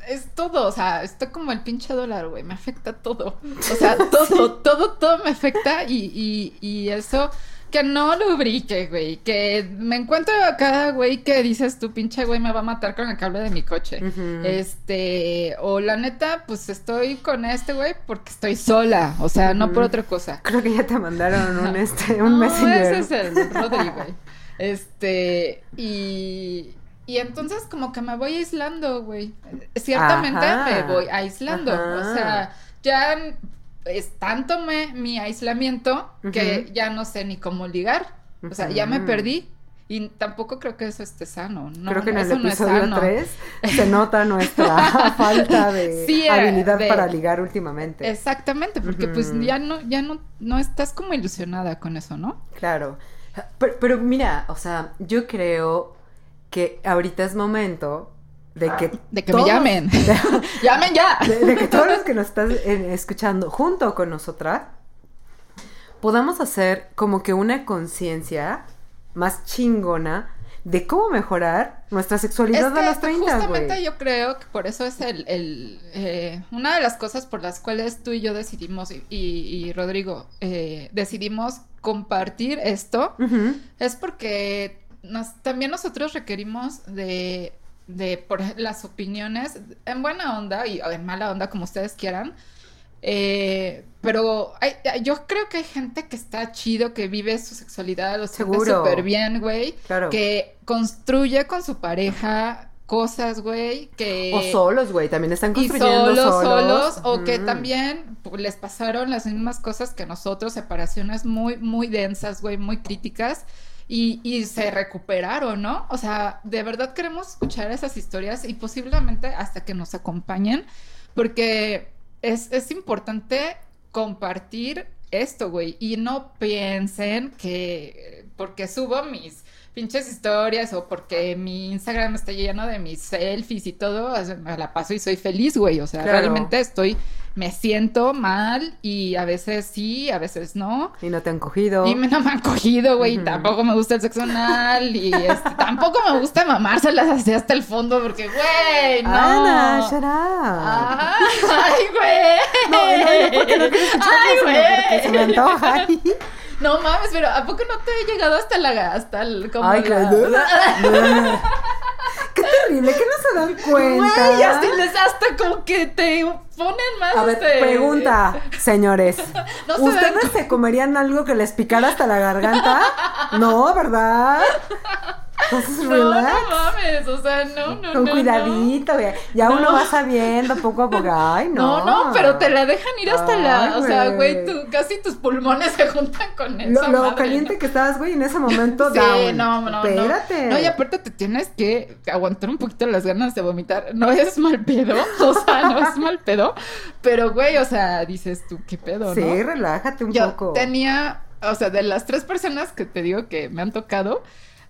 es todo, o sea, estoy como el pinche dólar, güey, me afecta todo. O sea, <laughs> todo, todo, todo me afecta y, y, y eso, que no lubrique, güey, que me encuentro acá, güey, que dices tú, pinche güey, me va a matar con el cable de mi coche. Este, o la neta, pues estoy con este güey porque estoy sola, o sea, no por otra cosa. Creo que ya te mandaron un, este, un No, messenger. ese es el Rodri, güey. Este, y, y entonces como que me voy aislando, güey. Ciertamente Ajá. me voy aislando. Ajá. O sea, ya es tanto me, mi aislamiento que ya no sé ni cómo ligar. O sea, ya me perdí. Y tampoco creo que eso esté sano. No, Creo que en el no episodio sano. 3 <laughs> se nota nuestra <laughs> falta de Sí, eh, habilidad de- para ligar últimamente. Exactamente, porque pues ya no, ya no, no estás como ilusionada con eso, ¿no? Claro. Pero, pero mira, o sea, yo creo que ahorita es momento de que... De que todos- me llamen. De, <laughs> <laughs> ¡Llamen ya! de- de que todos los que nos están eh, escuchando junto con nosotras podamos hacer como que una conciencia más chingona de cómo mejorar nuestra sexualidad Es a los 30, justamente yo creo que por eso es el, el, eh, una de las cosas por las cuales tú y yo decidimos y, y- y Rodrigo eh, decidimos compartir esto es porque nos, también nosotros requerimos de, de por las opiniones en buena onda y o en mala onda como ustedes quieran eh, pero hay- yo creo que hay gente que está chido, que vive su sexualidad, lo siente súper bien, güey. Claro. Que construye con su pareja cosas, güey, que... O solos, güey, también están Y construyendo solos, solos. solos, o que Ujú. también pues, les pasaron las mismas cosas que nosotros, separaciones muy, muy densas, güey, muy críticas, y, se recuperaron, ¿no? O sea, de verdad queremos escuchar esas historias y posiblemente hasta que nos acompañen, porque es, es importante compartir esto, güey, y no piensen que porque subo mis pinches historias o porque mi Instagram está lleno de mis selfies y todo, me la paso y soy feliz, güey. O sea, Claro. realmente estoy, me siento mal y a veces sí, a veces no. Y no te han cogido. Y me, no me han cogido, güey. Tampoco me gusta el sexo anal. Y este, <laughs> tampoco me gusta mamárselas así hasta el fondo porque, güey, no. Ana, shut up. Ah, <laughs> Ay, güey. No, no, no, porque no quiero escuchar Ay, se me güey. antoja. <laughs> No mames, pero ¿a poco no te he llegado hasta la hasta el como Ay, la- qué <laughs> Qué terrible, que no se dan cuenta. Güey, hasta, les- hasta como que te ponen más A ver, este, pregunta, señores. <laughs> No se dan ¿Ustedes se comerían algo que les picara hasta la garganta? No, ¿verdad? <laughs> Entonces, No, relax. no mames, o sea, no, no, Con no, cuidadito, güey. Ya No. uno va sabiendo poco a poco. Ay, No, no. no, pero te la dejan ir hasta la, o sea, güey. tú, casi tus pulmones se juntan con Lo, eso. lo caliente que estabas, güey, en ese momento, Sí, down. no, no, no. Espérate. No, y aparte te tienes que aguantar un poquito las ganas de vomitar. No es mal pedo, o sea, no es mal pedo. Pero, güey, o sea, dices tú, ¿qué pedo, Sí, no? relájate un Yo poco. tenía, o sea, de las tres personas que te digo que me han tocado,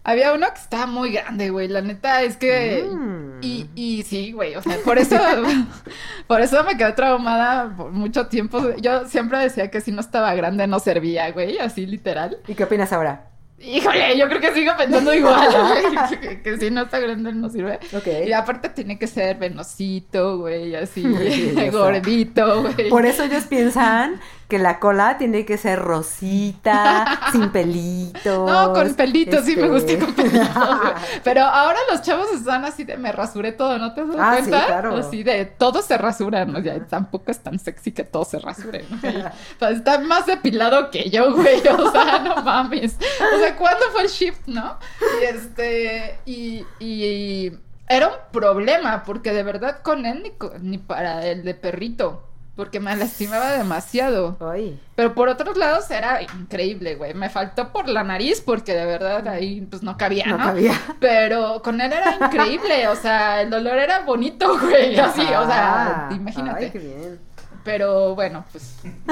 había uno que estaba muy grande, güey. La neta es que. Mm. Y, y sí, güey. O sea, por eso. <laughs> por eso me quedé traumada por mucho tiempo. Yo siempre decía que si no estaba grande no servía, güey. Así literal. ¿Y qué opinas ahora? Híjole, yo creo que sigo pensando <laughs> igual, güey. <laughs> Que, que si no está grande no sirve. Ok. Y aparte tiene que ser venosito, güey. Así, Sí, gordito, güey. Por eso ellos piensan que la cola tiene que ser rosita, <laughs> sin pelitos. No, con pelitos, sí me gusta este- con pelitos. güey. <laughs> Pero ahora los chavos están así de me rasuré todo, ¿no te das Ah, sí, cuenta? claro. Así de todos se rasuran, ¿no? Ya tampoco es tan sexy que todos se rasuren. O sea, <laughs> está más depilado que yo, güey. O sea, no mames. O sea, ¿cuándo fue el shift, no? Y este, y, y era un problema, porque de verdad con él ni, ni para el de perrito. Porque me lastimaba demasiado. Ay. Pero por otros lados era increíble, güey. Me faltó por la nariz porque de verdad ahí pues no cabía, ¿no? No cabía. Pero con él era increíble, o sea, el dolor era bonito, güey, así, o sea, Ah, imagínate. Ay, qué bien. Pero bueno, pues <laughs>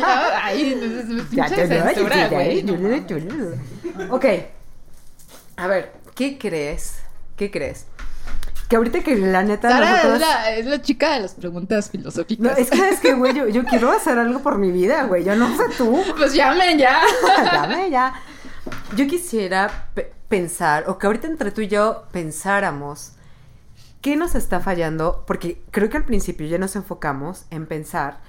ya, ahí es- es Ya pinche censura, güey. no. Ok. A ver, ¿qué crees? ¿Qué crees? Que ahorita que la neta Sara nosotros- es la, es la chica de las preguntas No, filosóficas. es que es que, güey, yo, yo quiero hacer algo por mi vida, güey. Yo no sé tú. <laughs> Pues llamen ya. Dame <laughs> ya. Yo quisiera pe- pensar, o que ahorita entre tú y yo pensáramos, ¿qué nos está fallando? Porque creo que al principio ya nos enfocamos en pensar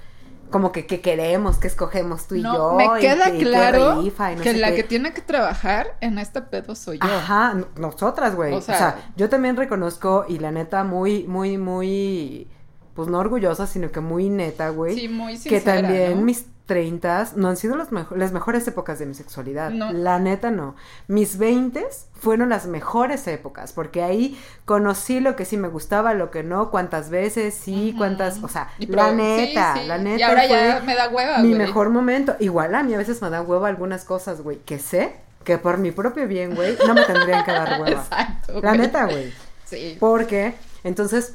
como que qué queremos, qué escogemos tú y No, yo. me queda y claro rifa y no que sé la qué. que tiene que trabajar en este pedo soy yo. Ajá, nosotras, güey. O O sea, yo también reconozco y la neta muy, muy, muy, pues no orgullosa, sino que muy neta, güey. Sí, muy que sincera, también ¿no? mis treintas no han sido las, mejo- las mejores épocas de mi sexualidad. No. La neta no. Mis veintes fueron las mejores épocas, porque ahí conocí lo que sí me gustaba, lo que no, cuántas veces, sí, cuántas, o sea, Y la neta, sí, sí. la neta. Y ahora ya me da hueva, Mi güey. mejor momento. Igual a mí a veces me da hueva algunas cosas, güey, que sé que por mi propio bien, güey, no me tendrían que dar hueva. <laughs> Exacto. La güey. neta, güey. Sí. Porque entonces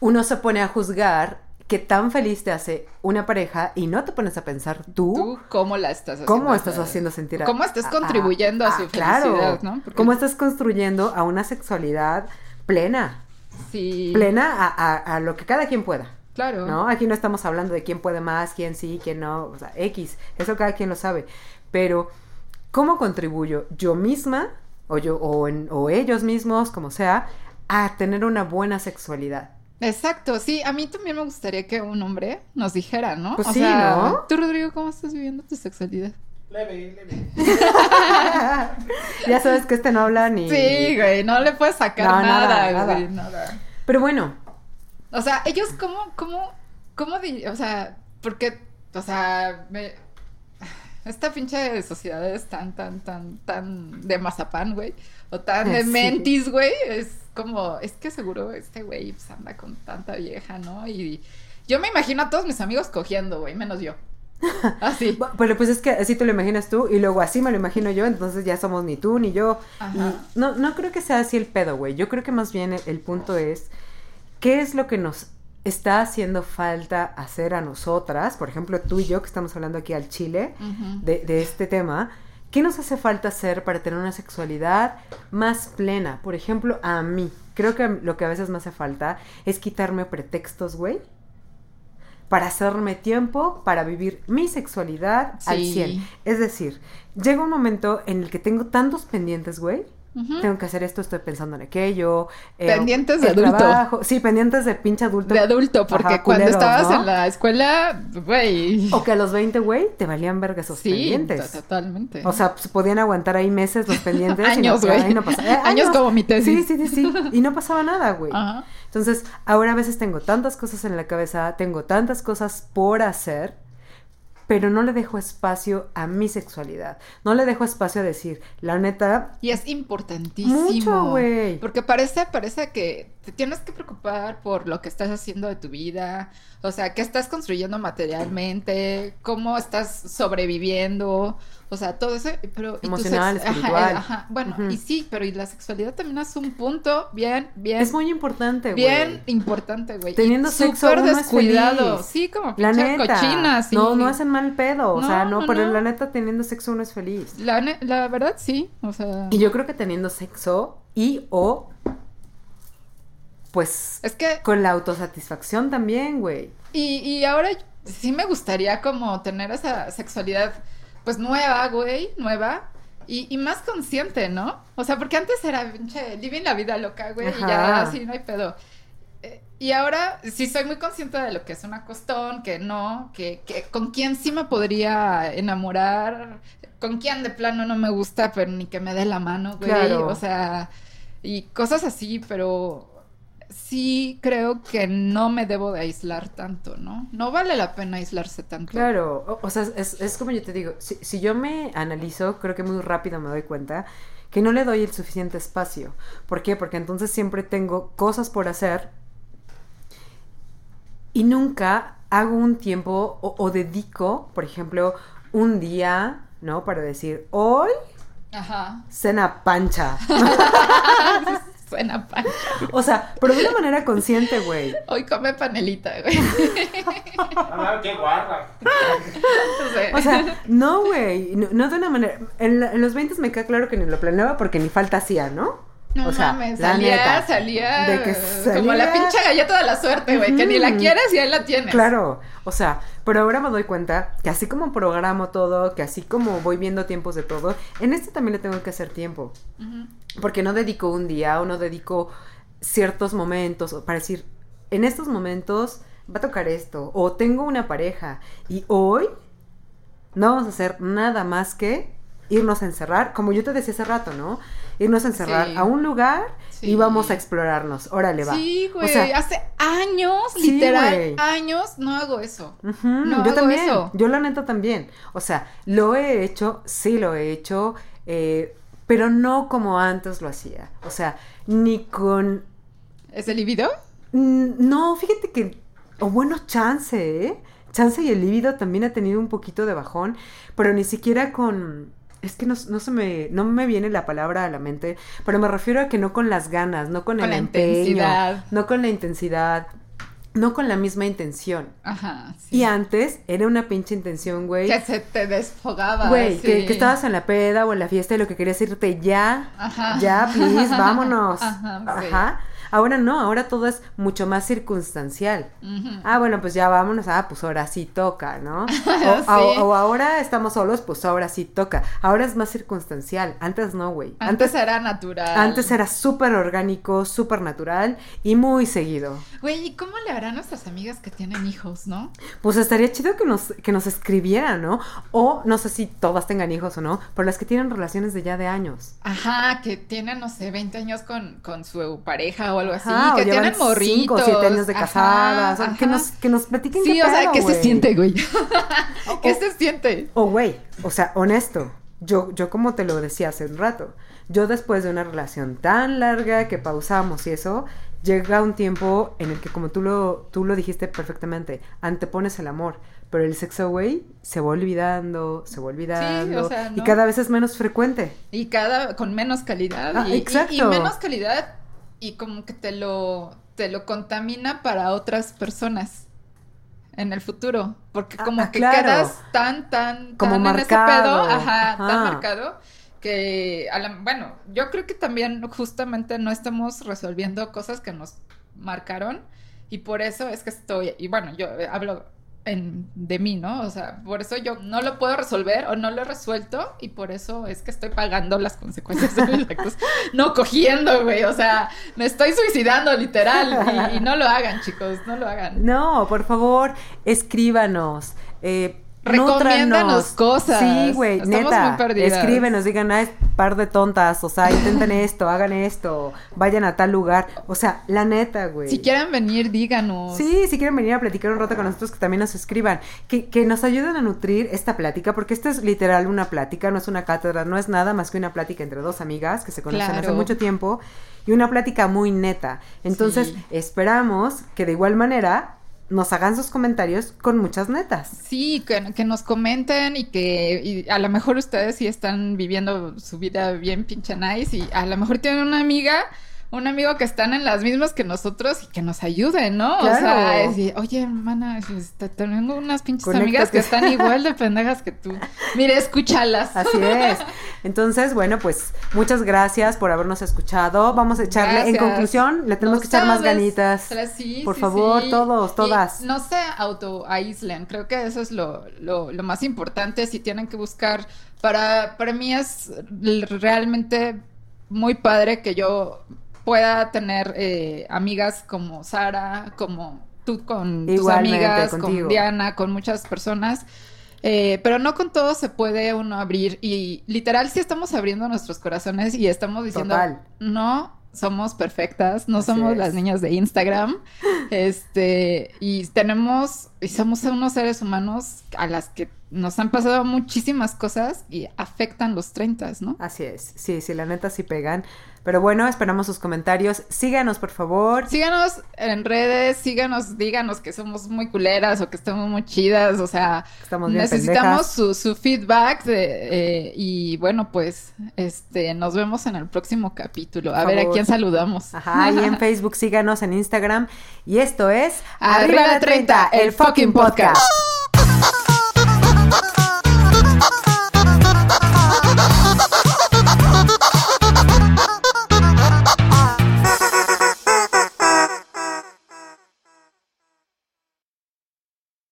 uno se pone a juzgar qué tan feliz te hace una pareja y no te pones a pensar tú, ¿Tú cómo la estás haciendo? cómo estás haciendo sentir a ¿Cómo estás contribuyendo a, su claro, felicidad, no? Porque- cómo estás construyendo a una sexualidad plena, Sí. plena a, lo que cada quien pueda. Claro. ¿No? Aquí no estamos hablando de quién puede más, quién sí, quién no, o sea, X, eso cada quien lo sabe. Pero, ¿cómo contribuyo yo misma, o yo, o, en- o ellos mismos, como sea, a tener una buena sexualidad? Exacto, sí, a mí también me gustaría que un hombre nos dijera, ¿no? Pues o sí, sea, ¿no? Tú, Rodrigo, ¿cómo estás viviendo tu sexualidad? Leve, leve. <laughs> ya sabes que este no habla ni... Sí, güey, no le puedes sacar No, nada, nada, nada. güey, nada. Pero bueno, O sea, ellos cómo, cómo, cómo, di- o sea, porque, o sea, me- esta pinche sociedad es tan, tan, tan, tan de mazapán, güey, o tan de <laughs> Sí. mentis, güey, es como, es que seguro este güey pues, anda con tanta vieja, ¿no? Y yo me imagino a todos mis amigos cogiendo, güey, menos yo. <laughs> Así. pero pues es que así te lo imaginas tú y luego así me lo imagino yo, entonces ya somos ni tú ni yo. Ajá. Y no, no creo que sea así el pedo, güey. Yo creo que más bien el, el punto es, ¿qué es lo que nos está haciendo falta hacer a nosotras? Por ejemplo, tú y yo que estamos hablando aquí al chile de este tema. ¿Qué nos hace falta hacer para tener una sexualidad más plena? Por ejemplo, a mí. Creo que lo que a veces me hace falta es quitarme pretextos, güey. Para hacerme tiempo, para vivir mi sexualidad al Sí. 100. Es decir, llega un momento en el que tengo tantos pendientes, güey. Tengo que hacer esto, estoy pensando en aquello. eh, Pendientes de adulto. trabajo. Sí, pendientes de pinche adulto. De adulto, porque Ajá, cuando estabas ¿no? en la escuela, güey. O que a los 20, güey, te valían verga esos Sí, pendientes. to- totalmente. O sea, pues, podían aguantar ahí meses los pendientes. y <laughs> Años, no- güey. no pasaba- eh, Años como mi tesis. Sí, sí, sí, sí. Y no pasaba nada, güey. Ajá. Entonces, ahora a veces tengo tantas cosas en la cabeza, tengo tantas cosas por hacer, pero no le dejo espacio a mi sexualidad. No le dejo espacio a decir, la neta, Y es importantísimo. Mucho, güey. Porque parece, parece que te tienes que preocupar por lo que estás haciendo de tu vida. O sea, qué estás construyendo materialmente, cómo estás sobreviviendo. O sea, todo eso. Pero, y tu Emocional, ajá, espiritual. eh, ajá. Bueno, y sí, pero y la sexualidad también es un punto bien, bien. es muy importante, güey. Bien importante, güey. Teniendo Y sexo, súper uno es descuidado. feliz. Sí, como La neta. cochina, sí. No, no hacen mal pedo. O No, sea, no, no, pero no. la neta, teniendo sexo uno es feliz. La, la verdad, sí. O sea. Y yo creo que teniendo sexo y o pues Es que con la autosatisfacción también, güey. Y, y ahora sí me gustaría como tener esa sexualidad pues nueva, güey, nueva. Y, y más consciente, ¿no? O sea, porque antes era pinche living la vida loca, güey, y ya así no hay pedo. Eh, Y ahora sí soy muy consciente de lo que es un acostón, que no, que, que con quién sí me podría enamorar, con quién de plano no me gusta, pero ni que me dé la mano, güey. Claro. O sea, y cosas así, pero sí creo que no me debo de aislar tanto, ¿no? No vale la pena aislarse tanto. Claro, o, o sea, es, es como yo te digo, si, si yo me analizo, creo que muy rápido me doy cuenta que no le doy el suficiente espacio. ¿Por qué? Porque entonces siempre tengo cosas por hacer y nunca hago un tiempo o, o dedico, por ejemplo, un día, ¿no? Para decir, hoy Ajá. cena pancha. <laughs> <laughs> Suena pan. o sea, pero de una manera consciente, güey. Hoy come panelita, güey. Ah, qué. O sea, no, güey. No, no de una manera. En, la- en los 20 me queda claro que ni lo planeaba porque ni falta hacía, ¿no? No o sea, mames, la salía, neta, salía, de que como la pinche galleta de la suerte, güey, que ni la quieres y ahí la tienes. Claro, o sea, pero ahora me doy cuenta que así como programo todo, que así como voy viendo tiempos de todo, en este también le tengo que hacer tiempo. Ujú. Porque no dedico un día o no dedico ciertos momentos para decir, en estos momentos va a tocar esto, o tengo una pareja y hoy no vamos a hacer nada más que irnos a encerrar, como yo te decía hace rato, ¿no? Irnos a encerrar Sí. a un lugar Sí. y vamos a explorarnos. Órale, va. Sí, güey, O sea, hace años, Sí, literal, años no hago eso. Ujú, No yo hago también, eso. yo la neta también. O sea, lo he hecho, sí lo he hecho, eh, pero no como antes lo hacía. O sea, ni con... ¿Es el libido? No, fíjate que... O bueno, chance, ¿eh? Chance y el líbido también ha tenido un poquito de bajón, pero ni siquiera con... Es que no, no se me, no me viene la palabra a la mente, pero me refiero a que no con las ganas, no con, Con el la empeño, intensidad. no con la intensidad, no con la misma intención. Ajá, sí. Y antes era una pinche intención, güey. Que se te desfogaba. Güey, que, estabas en la peda o en la fiesta y lo que querías irte ya. Ajá. Ya, please, <laughs> vámonos. Ajá, sí. Ajá. Ahora no, ahora todo es mucho más circunstancial. Ah, bueno, pues ya vámonos. Ah, pues ahora sí toca, ¿no? <laughs> O, Sí. o ahora estamos solos, pues ahora sí toca. Ahora es más circunstancial. Antes no, güey. Antes era natural. Antes era súper orgánico, súper natural y muy seguido. Güey, ¿y cómo le harán nuestras amigas que tienen hijos, no? Pues estaría chido que nos, que nos escribieran, ¿no? O no sé si todas tengan hijos o no, pero las que tienen relaciones de ya de años. Ajá, que tienen, no sé, 20 años con, con su pareja o algo así, Ajá, o que tienen morritos. cinco o siete años de Ajá, casadas. o que, ajá. nos, que nos platiquen Sí, qué o sea, pedo, ¿qué se güey. siente, güey? <laughs> O- ¿Qué o- se siente? O, güey, o sea, honesto. Yo, yo como te lo decía hace un rato, yo después de una relación tan larga que pausamos y eso, llega un tiempo en el que como tú lo, tú lo dijiste perfectamente, antepones el amor. Pero el sexo, güey, se va olvidando, se va olvidando. sea, Y ¿no? cada vez es menos frecuente. Y cada, con menos calidad. Ah, y, y- exacto. y menos calidad y como que te lo, te lo contamina para otras personas en el futuro. Porque Ah, como ah, que claro. quedas tan, tan, Como tan en ese marcado. pedo, ajá, tan Ajá. marcado, que, a la- bueno, yo creo que también justamente no estamos resolviendo cosas que nos marcaron y por eso es que estoy, y bueno, yo hablo en- de mí, ¿no? O sea, por eso yo no lo puedo resolver o no lo he resuelto y por eso es que estoy pagando las consecuencias de mis actos. <laughs> No cogiendo, güey, o sea, me estoy suicidando literal y, y no lo hagan, chicos, no lo hagan. No, por favor, escríbanos. Eh, Recomiéndanos cosas. Sí, güey, Estamos neta. muy perdidas. Escríbenos, digan, ay, par de tontas. O sea, intenten <laughs> esto, hagan esto, vayan a tal lugar. O sea, la neta, güey. Si quieren venir, díganos. Sí, si quieren venir a platicar un rato con nosotros, que también nos escriban, que, que nos ayuden a nutrir esta plática, porque esto es literal una plática, no es una cátedra, no es nada más que una plática entre dos amigas que se conocen hace mucho tiempo y una plática muy neta. Entonces, Sí. esperamos que de igual manera nos hagan sus comentarios con muchas netas. Sí, que, que nos comenten y que y a lo mejor ustedes sí están viviendo su vida bien pinche nice y a lo mejor tienen una amiga, un amigo que están en las mismas que nosotros y que nos ayuden, ¿no? O sea, decir, oye, hermana, este, tengo unas pinches Conéctate. amigas que están igual de pendejas que tú. Mire, escúchalas. Así es. Entonces, bueno, pues muchas gracias por habernos escuchado. Vamos a echarle, en conclusión, le tenemos que echar más ganitas. Sí, Por sí, favor, sí. todos, Y todas. no se auto-aíslen. Creo que eso es lo, lo, lo más importante. Si tienen que buscar. Para, para mí es realmente muy padre que yo pueda tener eh, amigas como Sara, como tú con tus Igualmente, amigas, contigo. con Diana, con muchas personas. Eh, pero no con todo se puede uno abrir y literal sí estamos abriendo nuestros corazones y estamos diciendo Total. no somos perfectas, no Así somos es. las niñas de Instagram, <laughs> este y tenemos y somos unos seres humanos a las que nos han pasado muchísimas cosas y afectan los 30, ¿no? Así es, sí, sí, la neta sí pegan. Pero bueno, esperamos sus comentarios. Síganos, por favor. Síganos en redes, síganos, díganos que somos muy culeras o que estamos muy chidas, o sea, Estamos bien necesitamos su, su feedback de, eh, y bueno, pues este nos vemos en el próximo capítulo. A Por ver a quién saludamos. Ajá, y en <laughs> Facebook síganos en Instagram. Y esto es Arriba de 30, el fucking podcast.